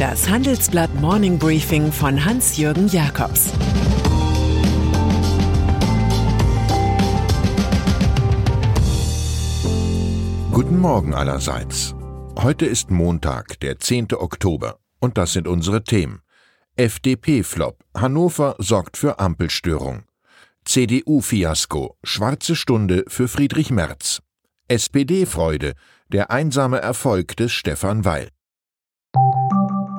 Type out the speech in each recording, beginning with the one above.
Das Handelsblatt Morning Briefing von Hans-Jürgen Jakobs Guten Morgen allerseits. Heute ist Montag, der 10. Oktober, und das sind unsere Themen. FDP-Flop. Hannover sorgt für Ampelstörung. CDU-Fiasko. Schwarze Stunde für Friedrich Merz. SPD-Freude. Der einsame Erfolg des Stefan Weil.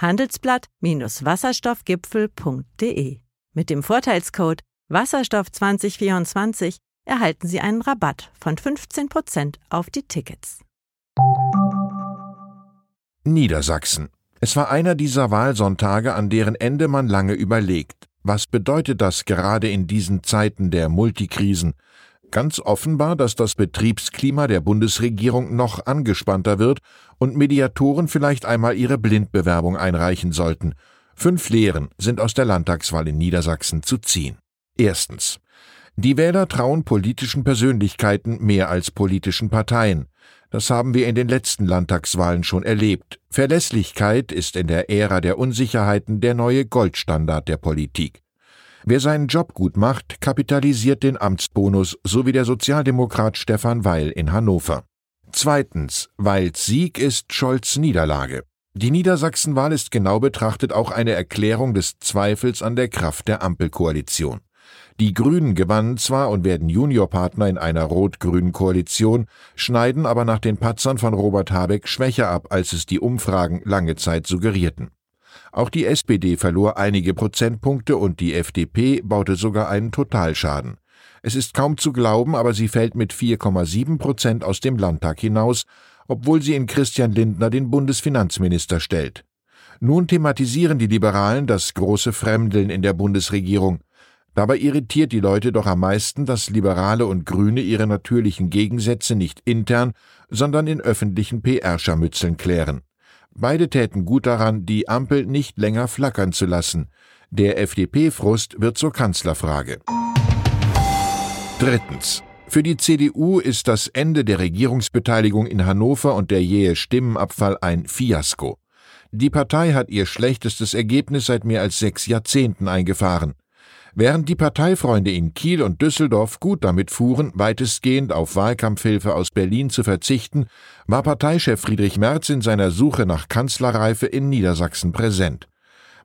handelsblatt-wasserstoffgipfel.de. Mit dem Vorteilscode Wasserstoff 2024 erhalten Sie einen Rabatt von 15% auf die Tickets. Niedersachsen. Es war einer dieser Wahlsonntage, an deren Ende man lange überlegt. Was bedeutet das gerade in diesen Zeiten der Multikrisen? Ganz offenbar, dass das Betriebsklima der Bundesregierung noch angespannter wird und Mediatoren vielleicht einmal ihre Blindbewerbung einreichen sollten. Fünf Lehren sind aus der Landtagswahl in Niedersachsen zu ziehen. Erstens. Die Wähler trauen politischen Persönlichkeiten mehr als politischen Parteien. Das haben wir in den letzten Landtagswahlen schon erlebt. Verlässlichkeit ist in der Ära der Unsicherheiten der neue Goldstandard der Politik. Wer seinen Job gut macht, kapitalisiert den Amtsbonus, so wie der Sozialdemokrat Stefan Weil in Hannover. Zweitens, Weils Sieg ist Scholz Niederlage. Die Niedersachsenwahl ist genau betrachtet auch eine Erklärung des Zweifels an der Kraft der Ampelkoalition. Die Grünen gewannen zwar und werden Juniorpartner in einer rot-grünen Koalition, schneiden aber nach den Patzern von Robert Habeck schwächer ab, als es die Umfragen lange Zeit suggerierten. Auch die SPD verlor einige Prozentpunkte und die FDP baute sogar einen Totalschaden. Es ist kaum zu glauben, aber sie fällt mit 4,7 Prozent aus dem Landtag hinaus, obwohl sie in Christian Lindner den Bundesfinanzminister stellt. Nun thematisieren die Liberalen das große Fremdeln in der Bundesregierung. Dabei irritiert die Leute doch am meisten, dass Liberale und Grüne ihre natürlichen Gegensätze nicht intern, sondern in öffentlichen PR-Scharmützeln klären. Beide täten gut daran, die Ampel nicht länger flackern zu lassen. Der FDP-Frust wird zur Kanzlerfrage. Drittens. Für die CDU ist das Ende der Regierungsbeteiligung in Hannover und der jähe Stimmenabfall ein Fiasko. Die Partei hat ihr schlechtestes Ergebnis seit mehr als sechs Jahrzehnten eingefahren. Während die Parteifreunde in Kiel und Düsseldorf gut damit fuhren, weitestgehend auf Wahlkampfhilfe aus Berlin zu verzichten, war Parteichef Friedrich Merz in seiner Suche nach Kanzlerreife in Niedersachsen präsent.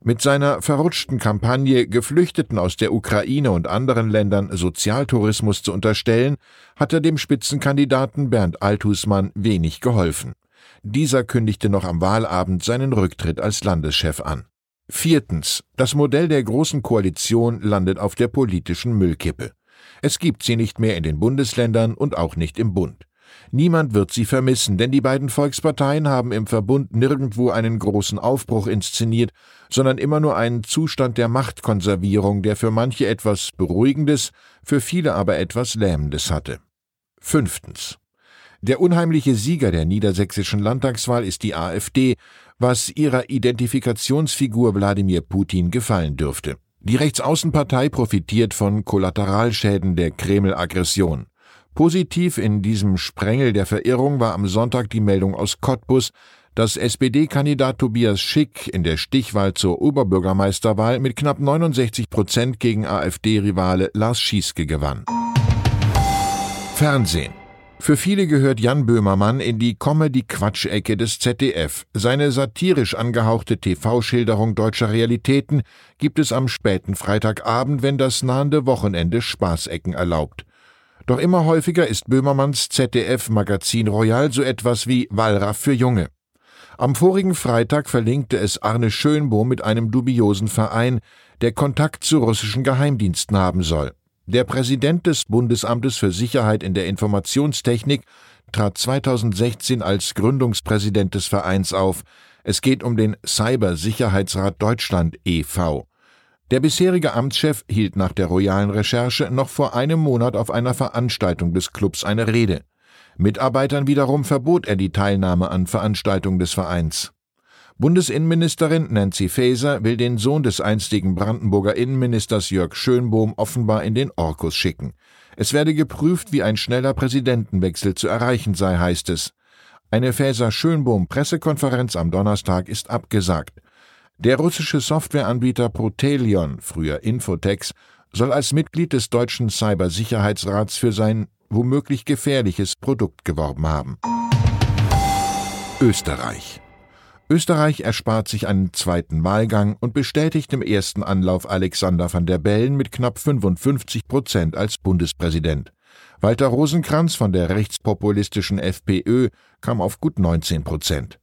Mit seiner verrutschten Kampagne, Geflüchteten aus der Ukraine und anderen Ländern Sozialtourismus zu unterstellen, hat er dem Spitzenkandidaten Bernd Althusmann wenig geholfen. Dieser kündigte noch am Wahlabend seinen Rücktritt als Landeschef an. Viertens. Das Modell der Großen Koalition landet auf der politischen Müllkippe. Es gibt sie nicht mehr in den Bundesländern und auch nicht im Bund. Niemand wird sie vermissen, denn die beiden Volksparteien haben im Verbund nirgendwo einen großen Aufbruch inszeniert, sondern immer nur einen Zustand der Machtkonservierung, der für manche etwas Beruhigendes, für viele aber etwas Lähmendes hatte. Fünftens. Der unheimliche Sieger der niedersächsischen Landtagswahl ist die AfD, was ihrer Identifikationsfigur Wladimir Putin gefallen dürfte. Die Rechtsaußenpartei profitiert von Kollateralschäden der Kreml-Aggression. Positiv in diesem Sprengel der Verirrung war am Sonntag die Meldung aus Cottbus, dass SPD-Kandidat Tobias Schick in der Stichwahl zur Oberbürgermeisterwahl mit knapp 69 Prozent gegen AfD-Rivale Lars Schieske gewann. Fernsehen für viele gehört Jan Böhmermann in die Comedy-Quatschecke des ZDF. Seine satirisch angehauchte TV-Schilderung deutscher Realitäten gibt es am späten Freitagabend, wenn das nahende Wochenende Spaßecken erlaubt. Doch immer häufiger ist Böhmermanns ZDF-Magazin Royal so etwas wie Wallraff für Junge. Am vorigen Freitag verlinkte es Arne Schönbohm mit einem dubiosen Verein, der Kontakt zu russischen Geheimdiensten haben soll. Der Präsident des Bundesamtes für Sicherheit in der Informationstechnik trat 2016 als Gründungspräsident des Vereins auf. Es geht um den Cybersicherheitsrat Deutschland e.V. Der bisherige Amtschef hielt nach der royalen Recherche noch vor einem Monat auf einer Veranstaltung des Clubs eine Rede. Mitarbeitern wiederum verbot er die Teilnahme an Veranstaltungen des Vereins. Bundesinnenministerin Nancy Faeser will den Sohn des einstigen Brandenburger Innenministers Jörg Schönbohm offenbar in den Orkus schicken. Es werde geprüft, wie ein schneller Präsidentenwechsel zu erreichen sei, heißt es. Eine Faeser-Schönbohm-Pressekonferenz am Donnerstag ist abgesagt. Der russische Softwareanbieter Protelion, früher Infotex, soll als Mitglied des deutschen Cybersicherheitsrats für sein womöglich gefährliches Produkt geworben haben. Österreich Österreich erspart sich einen zweiten Wahlgang und bestätigt im ersten Anlauf Alexander van der Bellen mit knapp 55 Prozent als Bundespräsident. Walter Rosenkranz von der rechtspopulistischen FPÖ kam auf gut 19 Prozent.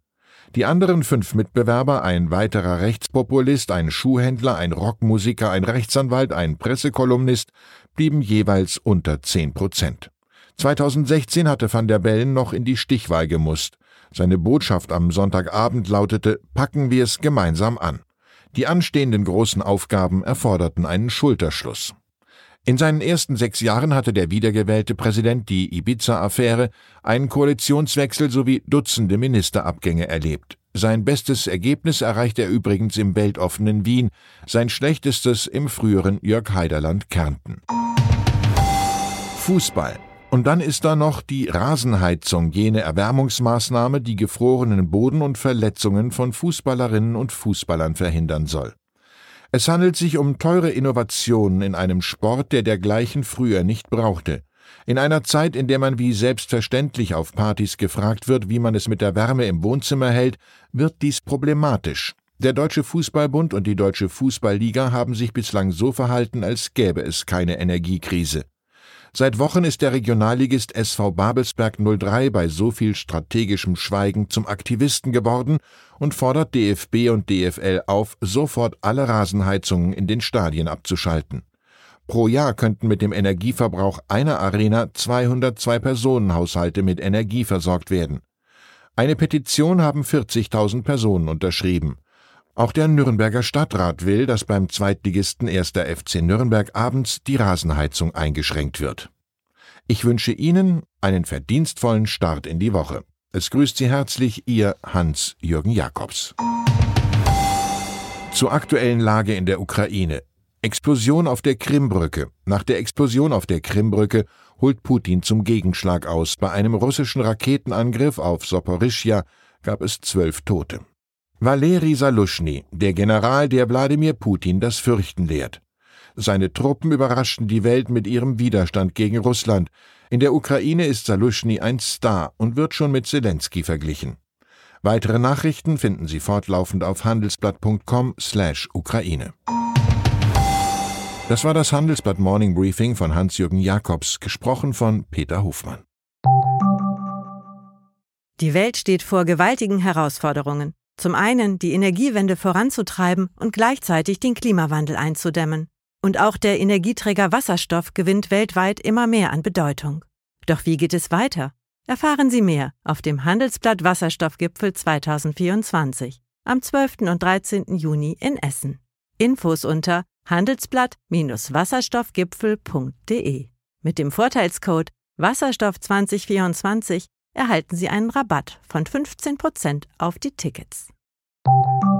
Die anderen fünf Mitbewerber, ein weiterer Rechtspopulist, ein Schuhhändler, ein Rockmusiker, ein Rechtsanwalt, ein Pressekolumnist, blieben jeweils unter 10 Prozent. 2016 hatte van der Bellen noch in die Stichwahl gemusst. Seine Botschaft am Sonntagabend lautete Packen wir es gemeinsam an. Die anstehenden großen Aufgaben erforderten einen Schulterschluss. In seinen ersten sechs Jahren hatte der wiedergewählte Präsident die Ibiza-Affäre, einen Koalitionswechsel sowie Dutzende Ministerabgänge erlebt. Sein bestes Ergebnis erreichte er übrigens im weltoffenen Wien, sein schlechtestes im früheren Jörg Heiderland Kärnten. Fußball und dann ist da noch die Rasenheizung, jene Erwärmungsmaßnahme, die gefrorenen Boden und Verletzungen von Fußballerinnen und Fußballern verhindern soll. Es handelt sich um teure Innovationen in einem Sport, der dergleichen früher nicht brauchte. In einer Zeit, in der man wie selbstverständlich auf Partys gefragt wird, wie man es mit der Wärme im Wohnzimmer hält, wird dies problematisch. Der Deutsche Fußballbund und die Deutsche Fußballliga haben sich bislang so verhalten, als gäbe es keine Energiekrise. Seit Wochen ist der Regionalligist SV Babelsberg 03 bei so viel strategischem Schweigen zum Aktivisten geworden und fordert DFB und DFL auf, sofort alle Rasenheizungen in den Stadien abzuschalten. Pro Jahr könnten mit dem Energieverbrauch einer Arena 202 Personenhaushalte mit Energie versorgt werden. Eine Petition haben 40.000 Personen unterschrieben. Auch der Nürnberger Stadtrat will, dass beim Zweitligisten 1. FC Nürnberg abends die Rasenheizung eingeschränkt wird. Ich wünsche Ihnen einen verdienstvollen Start in die Woche. Es grüßt Sie herzlich Ihr Hans-Jürgen Jakobs. Zur aktuellen Lage in der Ukraine. Explosion auf der Krimbrücke. Nach der Explosion auf der Krimbrücke holt Putin zum Gegenschlag aus. Bei einem russischen Raketenangriff auf Soporischja gab es zwölf Tote. Valeri Saluschny, der General, der Wladimir Putin das Fürchten lehrt. Seine Truppen überraschten die Welt mit ihrem Widerstand gegen Russland. In der Ukraine ist Saluschny ein Star und wird schon mit Zelensky verglichen. Weitere Nachrichten finden Sie fortlaufend auf handelsblatt.com/Ukraine. Das war das Handelsblatt Morning Briefing von Hans-Jürgen Jakobs, gesprochen von Peter Hofmann. Die Welt steht vor gewaltigen Herausforderungen. Zum einen die Energiewende voranzutreiben und gleichzeitig den Klimawandel einzudämmen. Und auch der Energieträger Wasserstoff gewinnt weltweit immer mehr an Bedeutung. Doch wie geht es weiter? Erfahren Sie mehr auf dem Handelsblatt Wasserstoffgipfel 2024 am 12. und 13. Juni in Essen. Infos unter handelsblatt-wasserstoffgipfel.de. Mit dem Vorteilscode Wasserstoff 2024 erhalten Sie einen Rabatt von 15% auf die Tickets. you